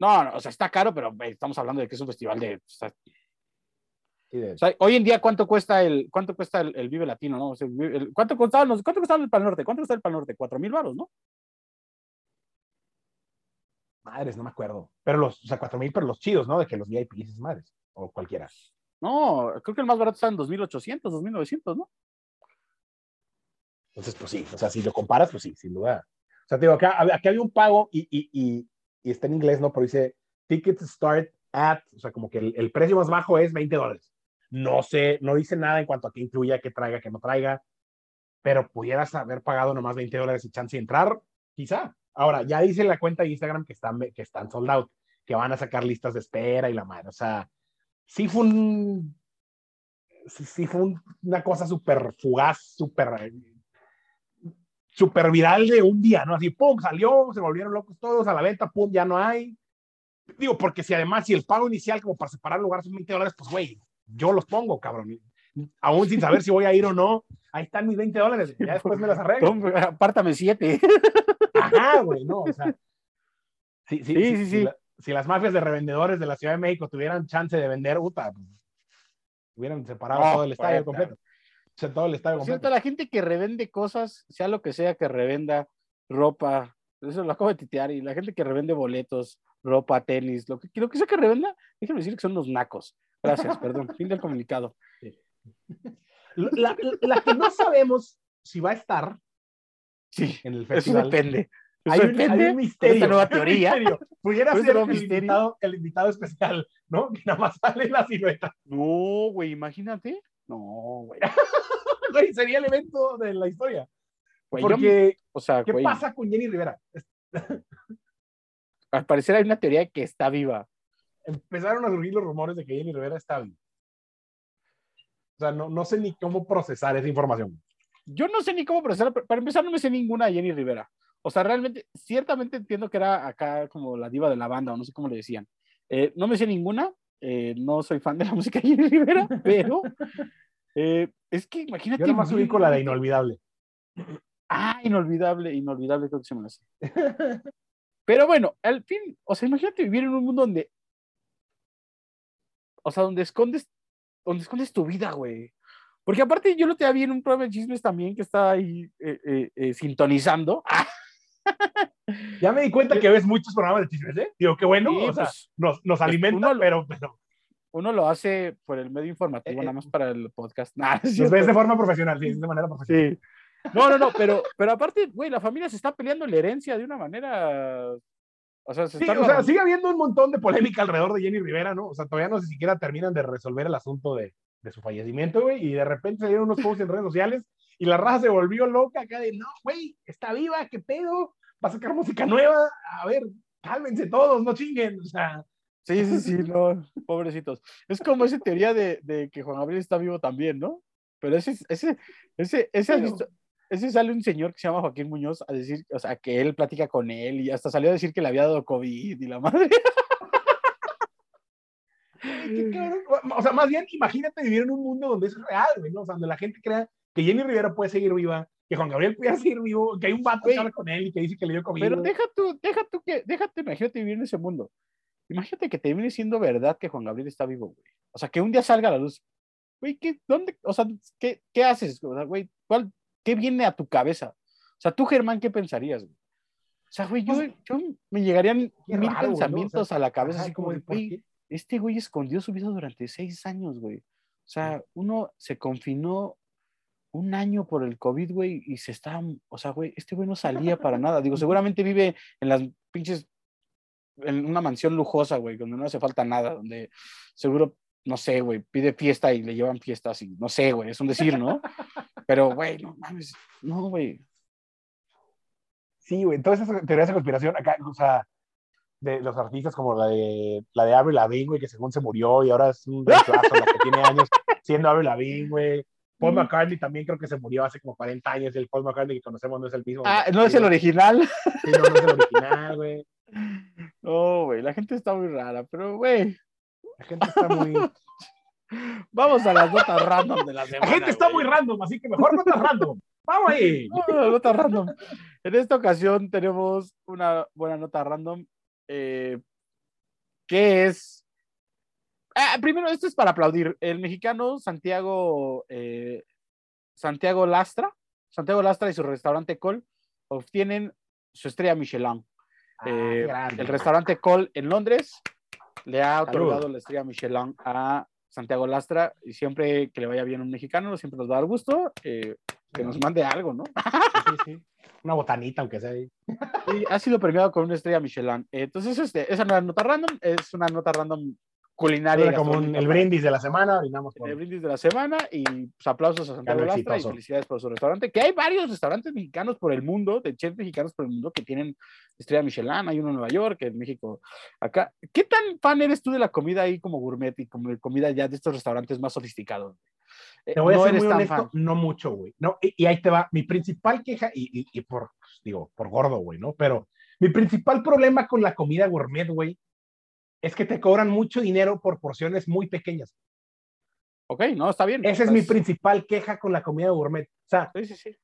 No, no, o sea, está caro, pero estamos hablando de que es un festival de... O sea, hoy en día, ¿cuánto cuesta el, cuánto cuesta el, Vive Latino? ¿no? O sea, el, ¿cuánto, costaba, ¿Cuánto costaba el Pal Norte? ¿Cuánto costaba el Pal Norte? ¿Cuatro mil baros, no? Madres, no me acuerdo. Pero los, o sea, cuatro mil, pero los chidos, ¿no? De que los VIPs es madres o cualquiera. No, creo que el más barato está en 2.800, 2.900, ¿no? Entonces, pues sí, o sea, si lo comparas, pues sí, sin duda. O sea, te digo, acá, aquí había un pago y, y, y, y, está en inglés, ¿no? Pero dice tickets start at, o sea, como que el, precio más bajo es 20 dólares. No sé, no dice nada en cuanto a qué incluya, qué traiga, qué no traiga, pero pudieras haber pagado nomás 20 dólares y chance de entrar, quizá. Ahora, ya dice la cuenta de Instagram que están, que están sold out, que van a sacar listas de espera y la madre. O sea, sí fue un, sí, fue una cosa súper fugaz, súper super viral de un día, ¿no? Así, pum, salió, se volvieron locos todos a la venta, pum, ya no hay. Digo, porque si además, si el pago inicial como para separar lugares son 20 dólares, pues, güey, yo los pongo, cabrón. Aún sin saber si voy a ir o no, ahí están mis 20 dólares, ya después me las arreglo. apártame 7. Ajá, güey, no, o sea. Sí, sí, sí. sí, si las mafias de revendedores de la Ciudad de México tuvieran chance de vender, puta, pues, hubieran separado todo el estadio completo. O sea, todo el estadio la gente que revende cosas, sea lo que sea que revenda, ropa, eso lo acabo de titear, y la gente que revende boletos, ropa, tenis, lo que, lo que sea que revenda, déjenme decir que son unos nacos. Gracias, perdón. fin del comunicado. La, la, que no sabemos si va a estar sí, en el festival. Eso depende. hay, un, hay un misterio. Esta nueva teoría. Pudiera ser el misterio. invitado, el invitado especial, ¿no? Que nada más sale la silueta. No, güey, imagínate. No, güey. Güey, sería el evento de la historia. Güey, yo- Porque, o sea, ¿qué güey, pasa con Jenny Rivera? al parecer hay una teoría que está viva. Empezaron a surgir los rumores de que Jenny Rivera está viva. O sea, no, no sé ni cómo procesar esa información. Yo no sé ni cómo procesar, para empezar no me sé ninguna de Jenny Rivera. O sea, realmente, ciertamente entiendo que era acá como la diva de la banda, o no sé cómo le decían. Eh, no me sé ninguna, eh, no soy fan de la música de Jenny Rivera, pero eh, es que imagínate. Yo más ubico la de Inolvidable. Ah, inolvidable, inolvidable creo que se me hace. Pero bueno, al fin, o sea, imagínate vivir en un mundo donde, o sea, donde escondes, donde escondes tu vida, güey. Porque aparte yo lo te vi en un programa de chismes también que está ahí eh, sintonizando. Ya me di cuenta que ves muchos programas de chismes, ¿eh? Digo, qué bueno, sí, o sea, pues, nos, nos alimenta, uno- pero, pero uno lo hace por el medio informativo, Eh, nada más para el podcast. Nah, cierto. ves de forma profesional, sí, de manera profesional. Sí. No, no, no, pero, pero aparte, güey, la familia se está peleando la herencia de una manera. O sea, se Sí, o sea, sigue habiendo un montón de polémica alrededor de Jenny Rivera, ¿no? O sea, todavía no siquiera terminan de resolver el asunto de, de su fallecimiento, güey, y de repente salieron unos posts en redes sociales y la raza se volvió loca acá de, no, güey, está viva, qué pedo, va a sacar música nueva, a ver, cálmense todos, no chinguen, o sea, Sí, sí, sí, no, pobrecitos. Es como esa teoría de, de que Juan Gabriel está vivo también, ¿no? Pero ese, ese, ese, ese, Pero- visto- ese sale un señor que se llama Joaquín Muñoz a decir, o sea, que él platica con él y hasta salió a decir que le había dado COVID y la madre. o sea, más bien, imagínate vivir en un mundo donde es real, ¿no? O sea, donde la gente crea que Jenny Rivera puede seguir viva, que Juan Gabriel puede seguir vivo, que hay un vato que habla con él y que dice que le dio COVID. Pero deja tú, deja tú que, déjate, imagínate vivir en ese mundo. Imagínate que te viene siendo verdad que Juan Gabriel está vivo, güey. O sea, que un día salga a la luz. Güey, ¿qué, dónde, o sea, ¿qué, qué haces? O sea, güey, ¿cuál, ¿qué viene a tu cabeza? O sea, tú, Germán, ¿qué pensarías, güey? O sea, güey, yo, Pues, yo me llegarían Qué mil raro, güey, ¿no? O pensamientos sea, a la cabeza, así como de, ¿por güey, este güey escondió su vida durante seis años, güey. O sea, uno se confinó un año por el COVID, güey, y se está, o sea, güey, este güey no salía para nada. Digo, seguramente vive en las pinches, en una mansión lujosa, güey, donde no hace falta nada, donde seguro, no sé, güey, pide fiesta y le llevan fiestas y no sé, güey, es un decir, ¿no? Pero, güey, no mames, no, güey. Sí, güey, todas esas teorías de conspiración acá, o sea, de los artistas como la de la de Avril Lavigne, güey, que según se murió y ahora es un reemplazo, la que tiene años siendo Avril Lavigne, güey. Paul McCartney también creo que se murió hace como 40 años el Paul McCartney que conocemos no es el mismo. Ah, no es el original. Sí, no, no es el original, güey. No, güey, la gente está muy rara, pero, güey, La gente está muy... vamos a las notas random de la La semana. gente está muy random, así que mejor no está random. Vamos ahí. No, no, nota random. En esta ocasión tenemos una buena nota random. eh, que es. Ah, primero, esto es para aplaudir. El mexicano Santiago. eh, Santiago Lastra. Santiago Lastra y su restaurante Col obtienen su estrella Michelin. Eh, Ah, grande. el restaurante Col en Londres le ha Salud. otorgado la estrella Michelin a Santiago Lastra y siempre que le vaya bien a un mexicano, siempre nos va a dar gusto eh, que nos mande algo, ¿no? Sí, sí. Una botanita, aunque sea ahí. Ha sido premiado con una estrella Michelin. Entonces, este, esa no es nota random, es una nota random culinaria. Era como un- el brindis de la semana, brindamos por... el brindis de la semana y pues, aplausos a Santiago Lastra y felicidades por su restaurante. Que hay varios restaurantes mexicanos por el mundo, de chefs mexicanos por el mundo que tienen estrella Michelin. Hay uno en Nueva York, en México, acá. ¿Qué tan fan eres tú de la comida ahí como gourmet y como de comida ya de estos restaurantes más sofisticados? Eh, Te voy a no ser eres muy honesto, fan. no mucho, güey. No, y, y ahí te va. Mi principal queja, y, y- y por, digo, por gordo, güey, ¿no? Pero mi principal problema con la comida gourmet, güey, es que te cobran mucho dinero por porciones muy pequeñas. Ok, no, está bien. Esa es mi principal queja con la comida gourmet. O sea, Sí, sí, sí.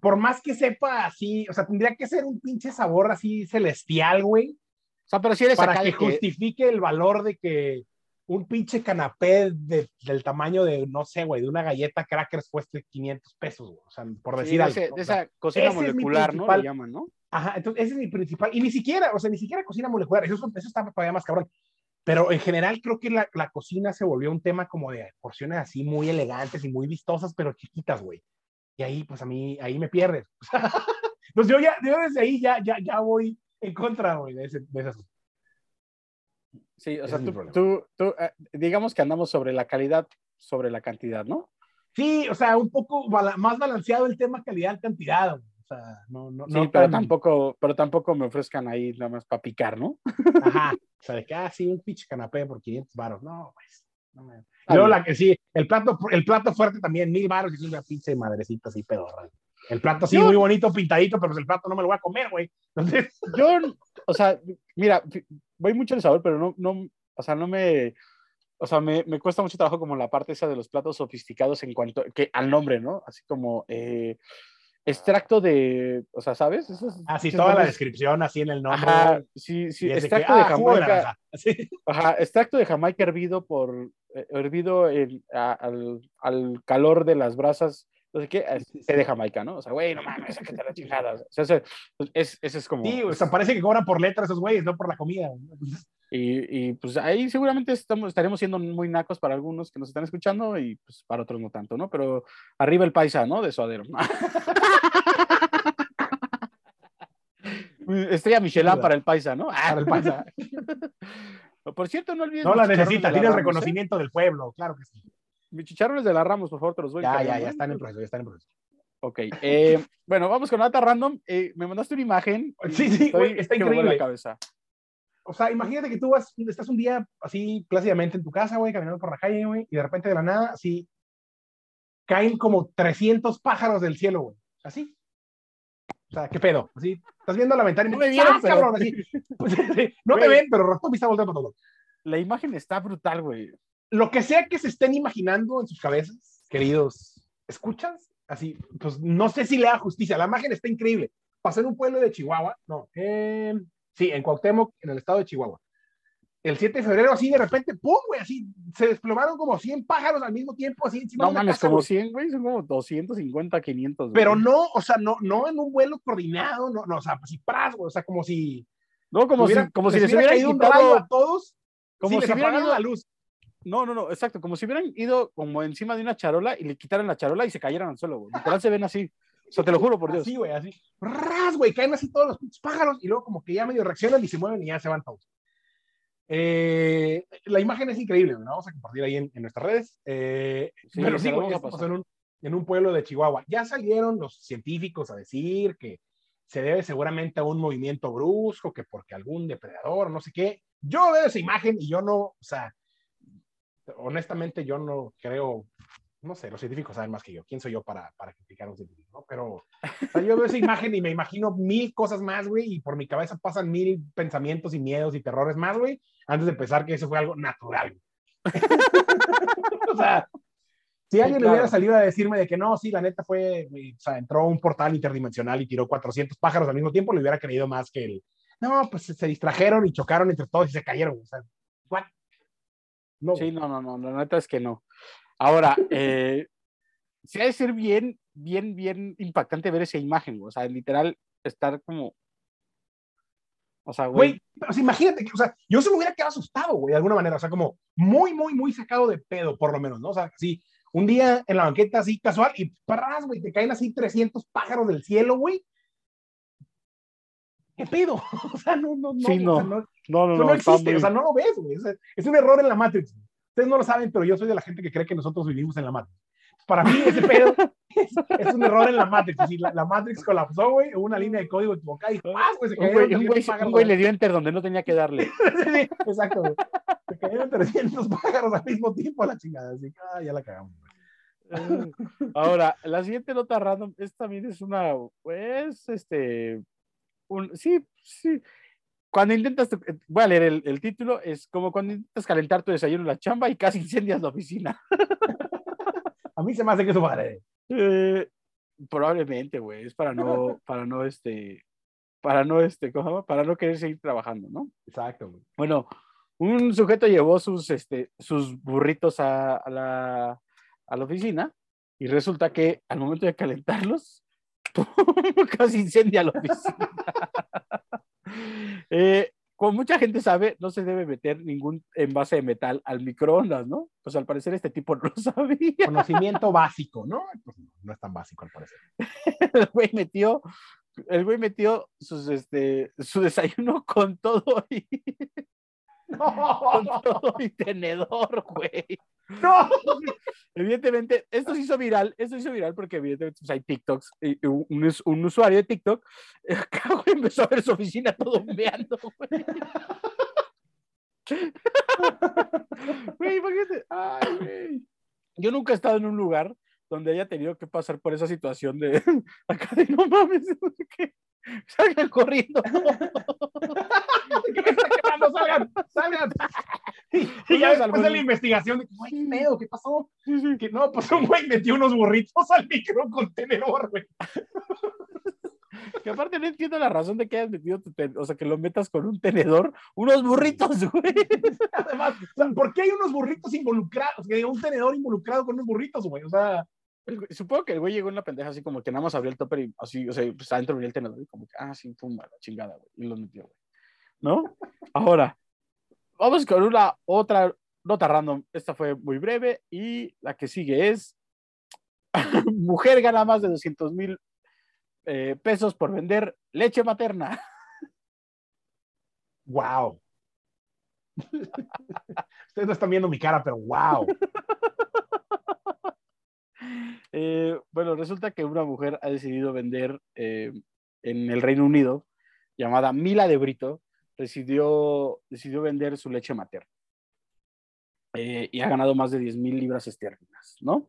por más que sepa así, o sea, tendría que ser un pinche sabor así celestial, güey, O sea, pero si eres para acá que que- justifique el valor de que un pinche canapé de- del tamaño de, no sé, güey, de una galleta crackers cueste 500 pesos, güey. O sea, por decir de, algo. ese- ¿no? de esa cocina ese molecular, ¿no? principal- Le llaman, ¿no? Ajá, entonces ese es mi principal. Y ni siquiera, o sea, ni siquiera cocina molecular, eso, eso está todavía más cabrón. Pero en general creo que la, la cocina se volvió un tema como de porciones así muy elegantes y muy vistosas, pero chiquitas, güey. Y ahí, pues a mí, ahí me pierdes. Entonces yo ya, yo desde ahí ya, ya, ya voy en contra, güey, de ese, de asunto. Sí, o Ese sea, tú, tú, tú, eh, digamos que andamos sobre la calidad, sobre la cantidad, ¿no? Sí, o sea, un poco más balanceado el tema calidad-cantidad, güey. Sea, no, no, Sí, no pero tan- tampoco, pero tampoco me ofrezcan ahí nada más para picar, ¿no? Ajá. O sea, de que, ah, sí, un pinche canapé por 500 baros. No, pues. No me... Ah, Luego bien. la que sí, el plato, el plato fuerte también, mil baros y es una pinche madrecita así pedorra. El plato sí, Yo- muy bonito, pintadito, pero pues el plato no me lo voy a comer, güey. Entonces, Yo, o sea, mira, voy mucho el sabor, pero no, no, o sea, no me, o sea, me, me cuesta mucho trabajo como la parte esa de los platos sofisticados en cuanto que al nombre, ¿no? Así como eh, extracto de, o sea, ¿sabes? Esos así toda la descripción, así en el nombre. Ajá, sí, sí, que, extracto de ah, Jamaica. Así. ajá, extracto de Jamaica hervido por, eh, hervido a- al, al calor de las brasas, no sé qué, té de Jamaica, ¿no? O sea, güey, no mames, sácate la chingada. O sea, ese, es, ese es como... Sí, o sea, parece que cobran por letra esos güeyes, no por la comida. Y, y, pues ahí seguramente estamos, estaremos siendo muy nacos para algunos que nos están escuchando y pues para otros no tanto, ¿no? Pero arriba el paisa, ¿no? De suadero. Estrella Michelin para el paisa, ¿no? para el paisa. Por cierto, no olvides No la necesita, tiene el ¿eh? reconocimiento del pueblo, claro que sí. Mis chicharrones de la Ramos, por favor, te los voy Ya, ya, ya ¿eh? están en proceso, ya están en proceso. Ok, eh, bueno, vamos con nota random. Eh, me mandaste una imagen. Sí, sí, estoy- güey, está increíble. la cabeza. O sea, imagínate que tú vas, estás un día así plácidamente en tu casa, güey, caminando por la calle, güey, y de repente de la nada, así, caen como 300 pájaros del cielo, güey. Así. O sea, ¿qué pedo? Así, estás viendo la ventana y No me me vieron, ¡Ah, pero- cabrón! Así. Pues, sí, no te Güey. ven, pero me está volteando todo. La imagen está brutal, güey. Lo que sea que se estén imaginando en sus cabezas, queridos, ¿escuchas? Así, pues no sé si le da justicia. La imagen está increíble. Pasó en un pueblo de Chihuahua, no, eh, sí, en Cuauhtémoc, en el estado de Chihuahua. El 7 de febrero, así de repente, ¡pum! güey, así se desplomaron como 100 pájaros al mismo tiempo, así encima No de una mames, casa, como güey. 100, güey, son como 250, 500. güey. Pero no, o sea, no, no en un vuelo coordinado, no, no o sea, así pras, güey, o sea, como si, No, como hubiera- si, como si les hubiera caído un rayo a todos, como si si les hubieran apagaron ido- la luz. No, no, no, exacto. Como si hubieran ido como encima de una charola y le quitaran la charola y se cayeran al suelo, güey. Literal se ven así. Sea, te lo juro por Dios. Así, güey, así. Ras, güey, caen así todos los pájaros y luego como que ya medio reaccionan y se mueven y ya se van todos. Eh, la imagen es increíble, ¿no? Vamos a compartir ahí en, en nuestras redes. Eh, Sí, pero sí, güey, esto pasó pasar. en un, en un pueblo de Chihuahua. Ya salieron los científicos a decir que se debe seguramente a un movimiento brusco, que porque algún depredador, no sé qué. Yo veo esa imagen y yo no, o sea, honestamente yo no creo, no sé, los científicos saben más que yo. ¿Quién soy yo para, para criticar a un científico? Pero o sea, yo veo esa imagen y me imagino mil cosas más, güey, y por mi cabeza pasan mil pensamientos y miedos y terrores más, güey, antes de pensar que eso fue algo natural. o sea, si alguien claro. hubiera salido a decirme de que no, sí, la neta fue, o sea, entró un portal interdimensional y tiró 400 pájaros al mismo tiempo, le hubiera creído más que el, no, pues se distrajeron y chocaron entre todos y se cayeron. O sea, ¿what? No, Sí, no, no, no, la neta es que no. Ahora, eh, sí ha de ser bien, bien, bien impactante ver esa imagen, güey. O sea, literal, estar como. O sea, güey. Güey, o sea, imagínate que, o sea, yo se me hubiera quedado asustado, güey, de alguna manera, o sea, como muy, muy, muy sacado de pedo, por lo menos, ¿no? O sea, así, un día en la banqueta así casual y parás, güey, te caen así 300 pájaros del cielo, güey. ¿Qué pedo? O sea, no, no, no. Sí, o sea, no. no, No, no, eso no. no existe, muy- o sea, no lo ves, güey. o sea, es un error en la Matrix. Ustedes no lo saben, pero yo soy de la gente que cree que nosotros vivimos en la Matrix. Para mí, ese pedo es, es un error en la Matrix. Así, la, la Matrix colapsó, güey, hubo una línea de código equivocada y ¡paz! güey, se Un cayeron güey, un 300 güey- un pájaros, güey le dio enter donde no tenía que darle. Sí, exacto, güey. Se cayeron 300 pájaros al mismo tiempo a la chingada. Así que, ah, ya la cagamos. güey. Ahora, la siguiente nota random, esta también es una, pues, este, un, sí, sí. Cuando intentas, tu- eh, voy a leer el, el título, es como cuando intentas calentar tu desayuno en la chamba y casi incendias la oficina. A mí se me hace que eso vale. Eh, probablemente, güey, es para no, para no, este, para no, este. Para no querer seguir trabajando, ¿no? Exacto, güey. Bueno, un sujeto llevó sus, este, sus burritos a, a la, a la oficina y resulta que al momento de calentarlos, casi incendia la oficina. Eh, como mucha gente sabe, no se debe meter ningún envase de metal al microondas, ¿no? Pues al parecer este tipo no lo sabía. Conocimiento básico, ¿no? Pues no, no es tan básico al parecer. El güey metió el güey metió sus, este, su desayuno con todo y, con todo y tenedor, güey. no. Evidentemente, esto se hizo viral, esto se hizo viral porque evidentemente pues, hay TikToks, y un, un us- un usuario de TikTok, acá, güey, empezó a ver su oficina todo humeando, güey. Güey, imagínate, ay, güey. Yo nunca he estado en un lugar donde haya tenido que pasar por esa situación de acá de no mames, no qué. Salgan corriendo. ¿Qué me está quemando? Salgan, salgan. Y, y ya después de la investigación, de que, güey, ¿qué pedo? ¿Qué pasó? Que no, pues un güey metió unos burritos al microcontenedor, güey. Que aparte no entiendo la razón de que hayas metido tu ten- o sea, que lo metas con un tenedor, unos burritos, güey. Además, o sea, ¿por qué hay unos burritos involucrados? Que un tenedor involucrado con unos burritos, güey. O sea, El Supongo que el güey llegó en la pendeja así como que nada más abrió el topper y así, o sea, pues adentro venía el tenedor y como que, ah, sí, pumba, la chingada, güey. Y lo metió, güey. ¿No? Ahora, vamos con una otra nota random. Esta fue muy breve y la que sigue es, mujer gana más de 200 mil eh, pesos por vender leche materna. wow. Ustedes no están viendo mi cara, pero wow. Eh, bueno, resulta que una mujer ha decidido vender eh, en el Reino Unido, llamada Mila de Brito, decidió, decidió vender su leche materna. Eh, y ha ganado más de 10 mil libras esterlinas, ¿no?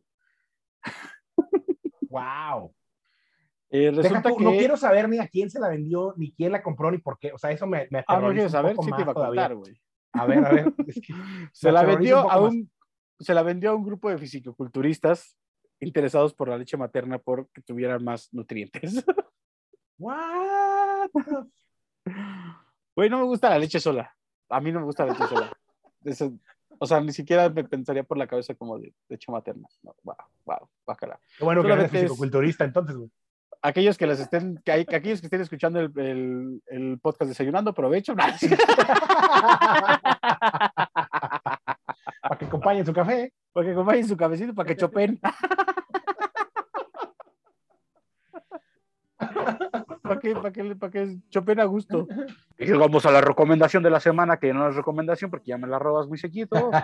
Wow. Eh, resulta tú, que... No quiero saber ni a quién se la vendió, ni quién la compró, ni por qué. O sea, eso me, me Ah, no un saber, te iba a más todavía. contar, güey. A ver, a ver. es que Se la vendió un a más. un, se la vendió a un grupo de fisicoculturistas interesados por la leche materna porque tuviera más nutrientes. What? Güey, no me gusta la leche sola. A mí no me gusta la leche sola. Eso- o sea, ni siquiera me pensaría por la cabeza como de leche materna. No, wow, wow, bájala. Qué bueno que eres Solamente es- fisicoculturista, entonces, güey. Aquellos que las estén, que hay, que aquellos que estén escuchando el, el- el podcast desayunando, aprovecho. Para que acompañen su café. Para que acompañen su cabecito, para que chopen. para que, para que, para que chopen a gusto. Y vamos a la recomendación de la semana, que no es recomendación porque ya me la robas muy seguido.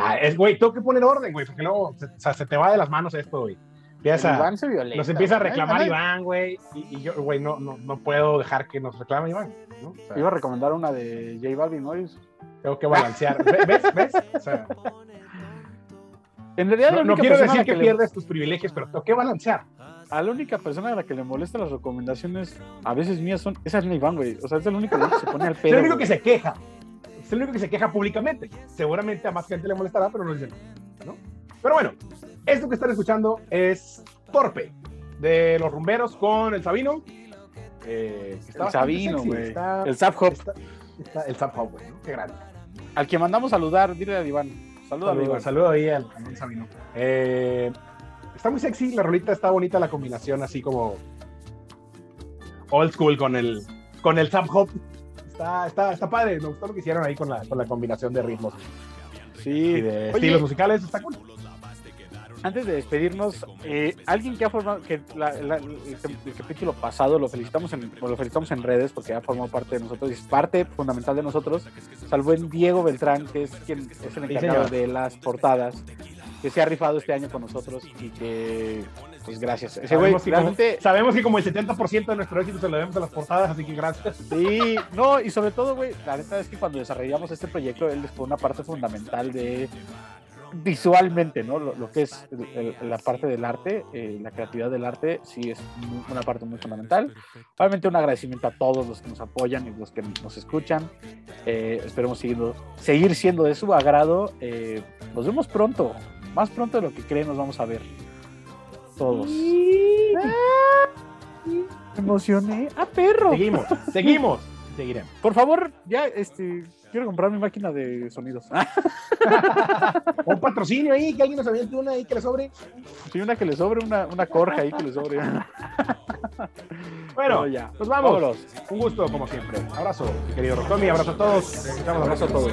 Ah, es, güey, tengo que poner orden, güey, porque luego se, o sea, se te va de las manos esto, güey. Empieza, Iván se violenta, nos empieza a reclamar Iván, güey, y, y yo, güey, no, no, no puedo dejar que nos reclame Iván, ¿no? O sea, Iba a recomendar una de J Balvin, ¿no? Es- tengo que balancear. Ve- ¿Ves? ¿Ves? O sea, En realidad, no, no quiero decir la que, le- tus privilegios, pero tengo que balancear. a la única persona a la que le molestan las recomendaciones, a veces mías son, esa es la Iván, güey. O sea, es el único que se pone al Es pedo. el único güey. que se queja. Es el único que se queja públicamente. Seguramente a más gente le molestará, pero no dice ¿no? Pero bueno, esto que están escuchando es Torpe, de los rumberos con el Sabino. eh, que El Sabino, güey. El Zap Hop. está- está el Zap Hop, güey. Qué grande. Al que mandamos saludar, dile a Iván. Saluda a Saludo, Iván. saludo ahí al, al buen Sabino. Eh, está muy sexy, la rolita está bonita, la combinación así como old school con el, con el Zap Hop. Está, está, está padre, me gustó lo que hicieron ahí con la, con la combinación de ritmos y Sí. de Oye, estilos musicales. Está cool. Antes de despedirnos, eh, alguien que ha formado, que la- la- el, el capítulo pasado lo felicitamos en, lo felicitamos en redes porque ha formado parte de nosotros y es parte fundamental de nosotros, salvo en Diego Beltrán, que es quien es el encargado de las portadas, que se ha rifado este año con nosotros y que, pues gracias. Ese güey Sabemos que, como, sabemos que como el 70% de nuestro éxito se lo debemos a las portadas, así que gracias. sí, no, y sobre todo, güey, la neta es que cuando desarrollamos este proyecto, él fue una parte fundamental de visualmente, ¿no? Lo, lo que es el- el- la parte del arte, eh, la creatividad del arte, sí es muy- una parte muy fundamental. Obviamente un agradecimiento a todos los que nos apoyan y los que nos escuchan. Eh, esperemos siguiendo- seguir siendo de su agrado. Eh, nos vemos pronto, más pronto de lo que creen nos vamos a ver. Todos. Ah, Me emocioné. ¡Ah, perro! Seguimos, seguimos, seguiremos. Por favor, ya, este, quiero comprar mi máquina de sonidos. Un patrocinio ahí, que alguien nos aviente una ahí que le sobre. Sí, una que le sobre, una, una corja ahí que le sobre. Bueno, Pero ya. pues vamos. Vámonos. Un gusto, como siempre. Abrazo, querido Rotomi. Abrazo a todos. Abrazo a todos.